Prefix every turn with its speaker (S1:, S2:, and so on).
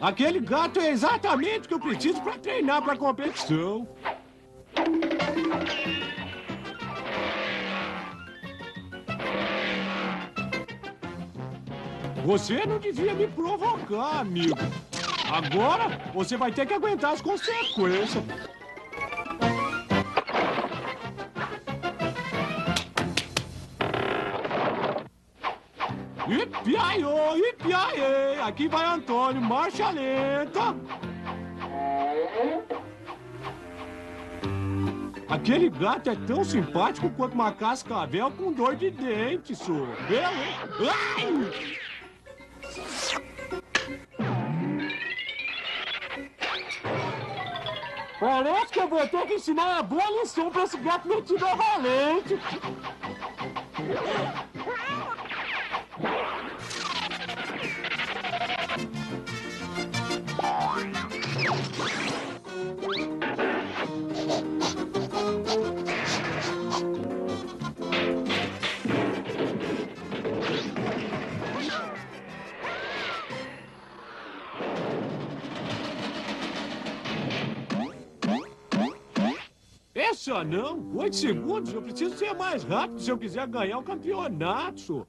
S1: Aquele gato é exatamente o que eu preciso para treinar para competição. Você não devia me provocar, amigo. Agora você vai ter que aguentar as consequências. Ipiaiô, ipiaê. Aqui vai Antônio, marcha lenta. Aquele gato é tão simpático quanto uma cascavel com dor de dente, senhor. Belo, Ai! Parece que eu vou ter que ensinar uma boa lição pra esse gato metido a valente. Essa não, oito segundos. Eu preciso ser mais rápido se eu quiser ganhar o campeonato.